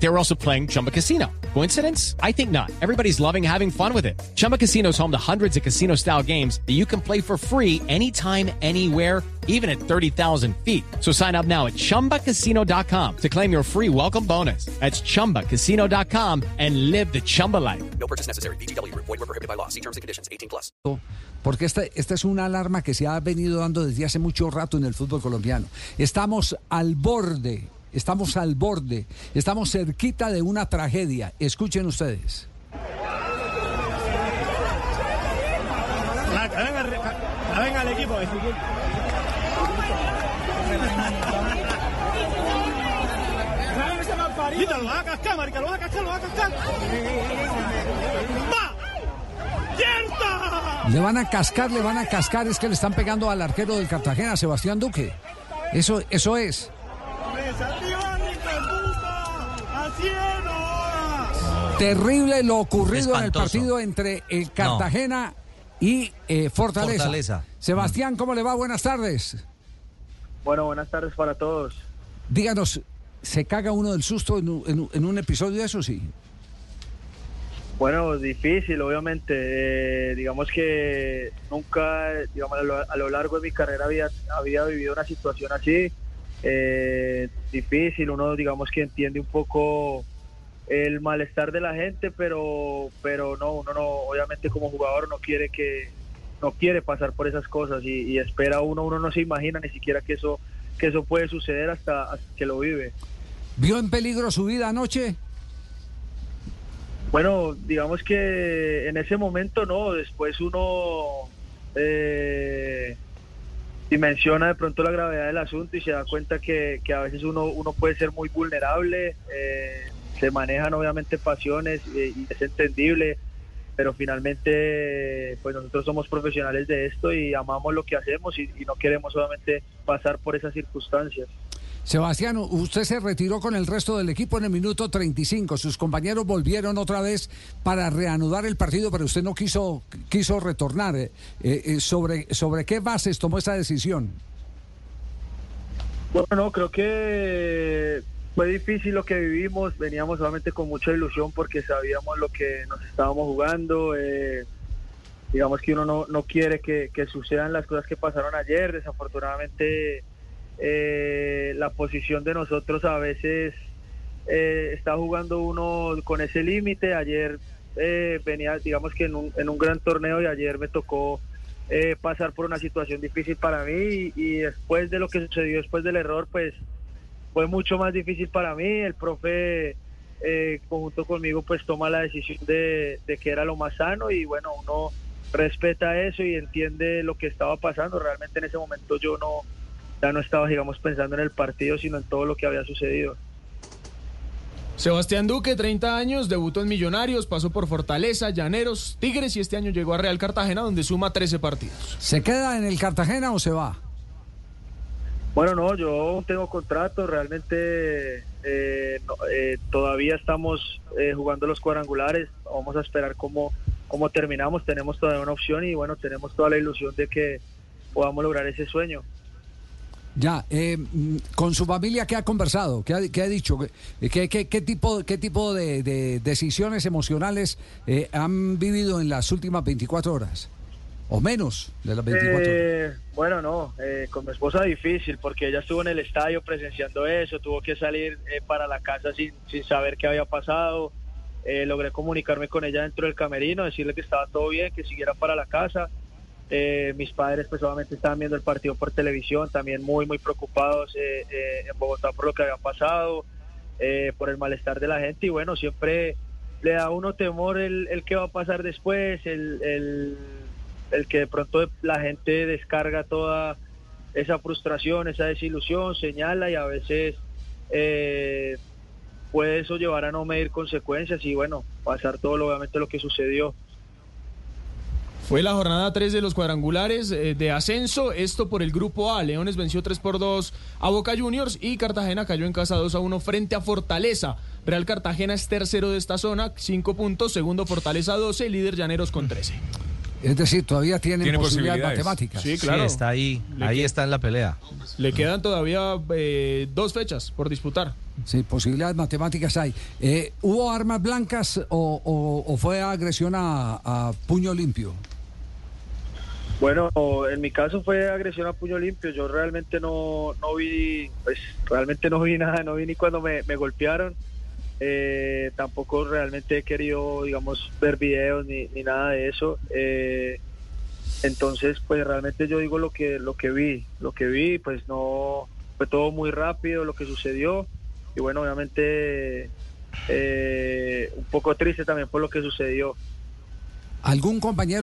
They were also playing Chumba Casino. Coincidence? I think not. Everybody's loving having fun with it. Chumba Casino is home to hundreds of casino style games that you can play for free anytime, anywhere, even at 30,000 feet. So sign up now at chumbacasino.com to claim your free welcome bonus. That's chumbacasino.com and live the Chumba life. No purchase necessary. BGW. Void were prohibited by law. See terms and conditions. 18 plus. Porque esta, esta es una alarma que se ha venido dando desde hace mucho rato en el fútbol colombiano. Estamos al borde, estamos al borde, estamos cerquita de una tragedia. Escuchen ustedes. Venga, el equipo. Quítalo, lo va a cascar, marica, lo va a cascar, lo va a cascar. ¡Va! ¡Cierta! Le van a cascar, le van a cascar, es que le están pegando al arquero del Cartagena, Sebastián Duque. Eso, eso es. Terrible lo ocurrido en el partido entre el Cartagena y eh, Fortaleza. Fortaleza. Sebastián, ¿cómo le va? Buenas tardes. Bueno, buenas tardes para todos. Díganos, ¿se caga uno del susto en un, en un- en un episodio de eso? Sí. Bueno, difícil, obviamente. Eh, digamos que nunca, digamos, a lo, a lo largo de mi carrera había, había vivido una situación así. Eh, difícil, uno, digamos que entiende un poco el malestar de la gente, pero, pero no, uno no, obviamente como jugador no quiere que, no quiere pasar por esas cosas y, y espera uno, uno no se imagina ni siquiera que eso, que eso puede suceder hasta, hasta que lo vive. ¿Vio en peligro su vida anoche? Bueno, digamos que en ese momento no, después uno eh, dimensiona de pronto la gravedad del asunto y se da cuenta que, que a veces uno, uno puede ser muy vulnerable, eh, se manejan obviamente pasiones eh, y es entendible, pero finalmente pues nosotros somos profesionales de esto y amamos lo que hacemos y, y no queremos solamente pasar por esas circunstancias. Sebastián, usted se retiró con el resto del equipo en el minuto 35. Sus compañeros volvieron otra vez para reanudar el partido, pero usted no quiso, quiso retornar. Eh, eh, ¿sobre, ¿Sobre qué bases tomó esa decisión? Bueno, no, creo que fue difícil lo que vivimos, veníamos solamente con mucha ilusión porque sabíamos lo que nos estábamos jugando, eh, digamos que uno no, no quiere que, que sucedan las cosas que pasaron ayer, desafortunadamente eh, la posición de nosotros a veces eh, está jugando uno con ese límite, ayer eh, venía digamos que en un, en un gran torneo y ayer me tocó eh, pasar por una situación difícil para mí y, después de lo que sucedió después del error, pues fue mucho más difícil para mí. El profe, eh, conjunto conmigo, pues toma la decisión de, de que era lo más sano y bueno, uno respeta eso y entiende lo que estaba pasando. Realmente en ese momento yo no, ya no estaba, digamos, pensando en el partido, sino en todo lo que había sucedido. Sebastián Duque, 30 años, debutó en Millonarios, pasó por Fortaleza, Llaneros, Tigres y este año llegó a Real Cartagena donde suma 13 partidos. ¿Se queda en el Cartagena o se va? Bueno, no, yo tengo contrato, realmente eh, no, eh, todavía estamos eh, jugando los cuadrangulares, vamos a esperar cómo, cómo terminamos, tenemos todavía una opción y bueno, tenemos toda la ilusión de que podamos lograr ese sueño. Ya, eh, con su familia, ¿qué ha conversado? ¿Qué ha, dicho? ¿Qué, tipo, qué tipo de, de decisiones emocionales eh, han vivido en las últimas 24 horas? O menos de las 24 horas. Eh, bueno, no, eh, con mi esposa difícil porque ella estuvo en el estadio presenciando eso, tuvo que salir para la casa sin, sin saber qué había pasado. Logré comunicarme con ella dentro del camerino, decirle que estaba todo bien, que siguiera para la casa. Eh, mis padres pues obviamente estaban viendo el partido por televisión, también muy muy preocupados eh, eh, en Bogotá por lo que había pasado, eh, por el malestar de la gente y bueno, siempre le da a uno temor el, el qué va a pasar después, el, el, el que de pronto la gente descarga toda esa frustración, esa desilusión, señala y a veces eh, puede eso llevar a no medir consecuencias y bueno, pasar todo lo, obviamente lo que sucedió. Fue la jornada 3 de los cuadrangulares eh, de ascenso, esto por el grupo A. Leones venció 3 por 2 a Boca Juniors y Cartagena cayó en casa 2 a 1 frente a Fortaleza. Real Cartagena es tercero de esta zona, 5 puntos, segundo Fortaleza 12 y líder Llaneros con 13. Es decir, todavía tienen Tiene posibilidades, matemáticas. Sí, Sí, claro. está ahí. Le Ahí queda- está en la pelea. Le quedan todavía eh, dos fechas por disputar. Sí, posibilidades matemáticas hay. Eh, ¿Hubo armas blancas o, o- o fue agresión a, a puño limpio? Bueno, en mi caso fue agresión a puño limpio. Yo realmente no, no vi, pues realmente no vi nada, no vi ni cuando me, golpearon. Eh, tampoco realmente he querido, digamos, ver videos ni, ni nada de eso. Eh, entonces, pues realmente yo digo lo que lo que vi, lo que vi, pues no fue todo muy rápido lo que sucedió y bueno, obviamente eh, un poco triste también por lo que sucedió. ¿Algún compañero?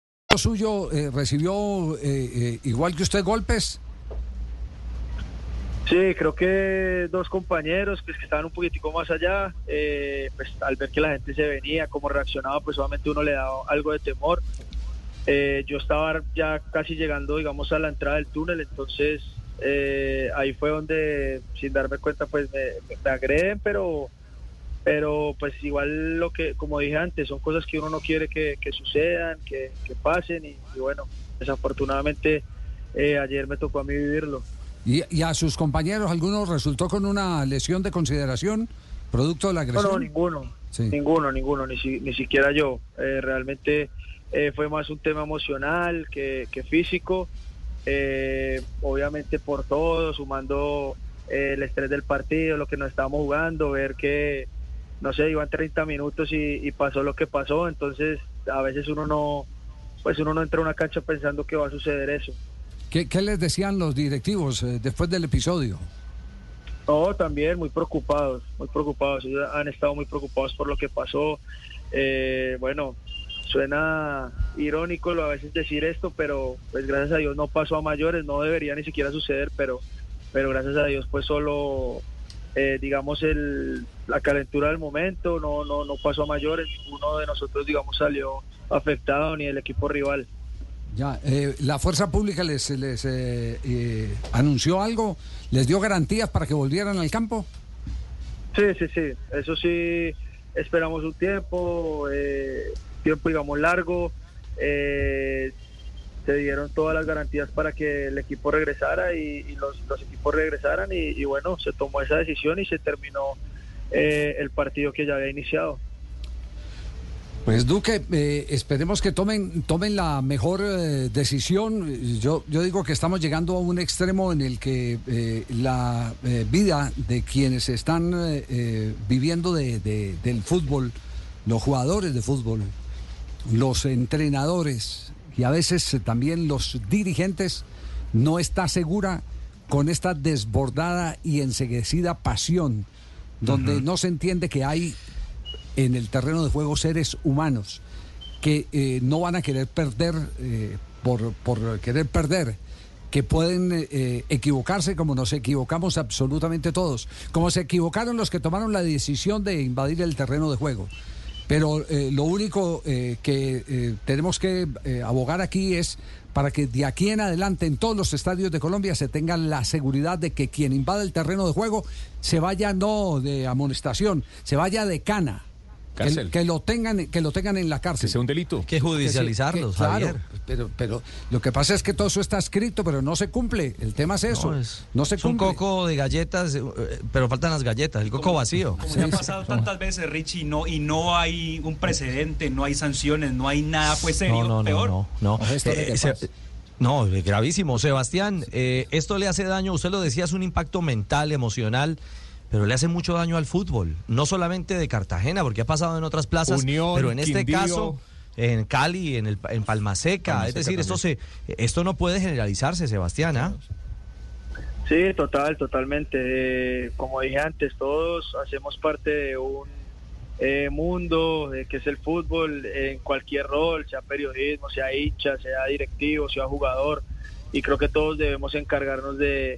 Suyo eh, recibió eh, eh, igual que usted golpes? Sí, creo que dos compañeros pues, que estaban un poquitico más allá, eh, pues al ver que la gente se venía, cómo reaccionaba, pues obviamente uno le daba algo de temor. Eh, yo estaba ya casi llegando, digamos, a la entrada del túnel, entonces eh, ahí fue donde, sin darme cuenta, pues me, me agreden, pero pero pues igual lo que, como dije antes, son cosas que uno no quiere que, que sucedan, que, que pasen y, y bueno, desafortunadamente eh, ayer me tocó a mí vivirlo. ¿Y, y a sus compañeros alguno resultó con una lesión de consideración producto de la No, agresión? no, ninguno. Sí. Ninguno, ninguno, ni, si- ni siquiera yo. Eh, realmente eh, fue más un tema emocional que, que físico. Eh, obviamente por todo, sumando eh, el estrés del partido, lo que nos estábamos jugando, ver que, no sé, iban 30 minutos y, y pasó lo que pasó. Entonces, a veces uno no, pues uno no entra a una cancha pensando que va a suceder eso. ¿Qué, qué les decían los directivos eh, después del episodio? No, también muy preocupados, muy preocupados. Ellos han estado muy preocupados por lo que pasó. Eh, bueno, suena irónico lo a veces decir esto, pero pues gracias a Dios no pasó a mayores, no debería ni siquiera suceder, pero, pero gracias a Dios pues solo, eh, digamos, el, la calentura del momento, no, no, no pasó a mayores, ninguno de nosotros, digamos, salió afectado, ni el equipo rival. Ya, eh, ¿La fuerza pública les, les eh, eh, anunció algo? ¿Les dio garantías para que volvieran al campo? Sí, sí, sí. Eso sí, esperamos un tiempo, eh, tiempo digamos largo. Se dieron todas las garantías para que el equipo regresara y, los, equipos regresaran y, bueno, se tomó esa decisión y se terminó eh, el partido que ya había iniciado. Pues Duque, eh, esperemos que tomen, tomen la mejor eh, decisión. Yo, yo digo que estamos llegando a un extremo en el que la vida de quienes están viviendo de- del fútbol, los jugadores de fútbol, los entrenadores y a veces eh, también los dirigentes, no está segura con esta desbordada y enseguecida pasión, donde no se entiende que hay en el terreno de juego seres humanos que eh, no van a querer perder eh, por, por querer perder, que pueden eh, equivocarse como nos equivocamos absolutamente todos, como se equivocaron los que tomaron la decisión de invadir el terreno de juego. Pero eh, lo único eh, que eh, tenemos que abogar aquí es para que de aquí en adelante en todos los estadios de Colombia se tenga la seguridad de que quien invada el terreno de juego se vaya no de amonestación, se vaya de cana. Que, lo tengan que lo tengan en la cárcel. Que sea un delito. Que judicializarlos, Que sí, que- claro, pero, pero lo que pasa es que todo eso está escrito, pero no se cumple. El tema es eso. No, No, es, se es un cumple. coco de galletas, eh, pero faltan las galletas, el coco vacío. Como ya ha pasado tantas veces, Richie, no, y no hay un precedente, no hay sanciones, no hay nada pues serio, No, no, no, peor. no, no. esto de Eh, se- no, eh, gravísimo. Sebastián, eh, esto le hace daño, usted lo decía, es un impacto mental, emocional, pero le hace mucho daño al fútbol. No solamente de Cartagena, porque ha pasado en otras plazas, Unión, pero en este Quindío. caso, en Cali, en, el, en Palma Seca. Palma es decir, esto, se, esto no puede generalizarse, Sebastián. ¿ah? Sí, total, totalmente. Eh, como dije antes, todos hacemos parte de un eh, mundo eh, que es el fútbol en cualquier rol, sea periodismo, sea hincha, sea directivo, sea jugador. Y creo que todos debemos encargarnos de,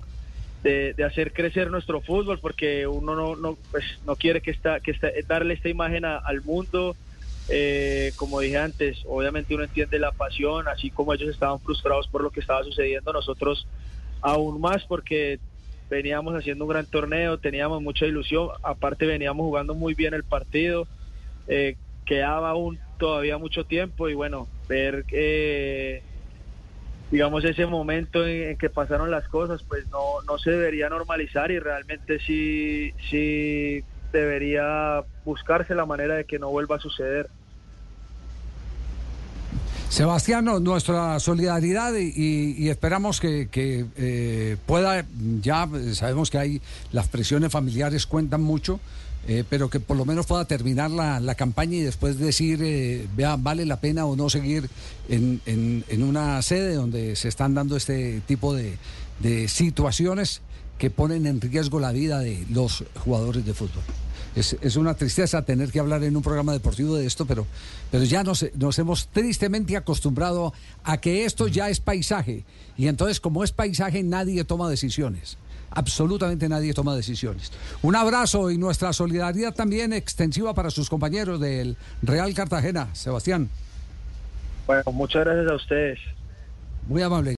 de, hacer crecer nuestro fútbol porque uno no, no, pues, no quiere que, esta, que esta- darle esta imagen a- al mundo. Eh, como dije antes, obviamente uno entiende la pasión, así como ellos estaban frustrados por lo que estaba sucediendo, nosotros aún más porque veníamos haciendo un gran torneo, teníamos mucha ilusión, aparte veníamos jugando muy bien el partido, eh, quedaba aún todavía mucho tiempo y bueno, ver eh, digamos ese momento en, que pasaron las cosas, pues no, no se debería normalizar y realmente sí, sí debería buscarse la manera de que no vuelva a suceder. Sebastián, nuestra solidaridad y, esperamos que, eh, pueda, ya sabemos que hay las presiones familiares cuentan mucho, eh, pero que por lo menos pueda terminar la, la campaña y después decir, eh, vea, vale la pena o no seguir en, en- en una sede donde se están dando este tipo de, de situaciones que ponen en riesgo la vida de los jugadores de fútbol. Es, es una tristeza tener que hablar en un programa deportivo de esto, pero, pero ya nos, nos hemos tristemente acostumbrado a que esto ya es paisaje. Y entonces, como es paisaje, nadie toma decisiones. Absolutamente nadie toma decisiones. Un abrazo y nuestra solidaridad también extensiva para sus compañeros del Real Cartagena. Sebastián, Bueno, muchas gracias a ustedes. muy amable.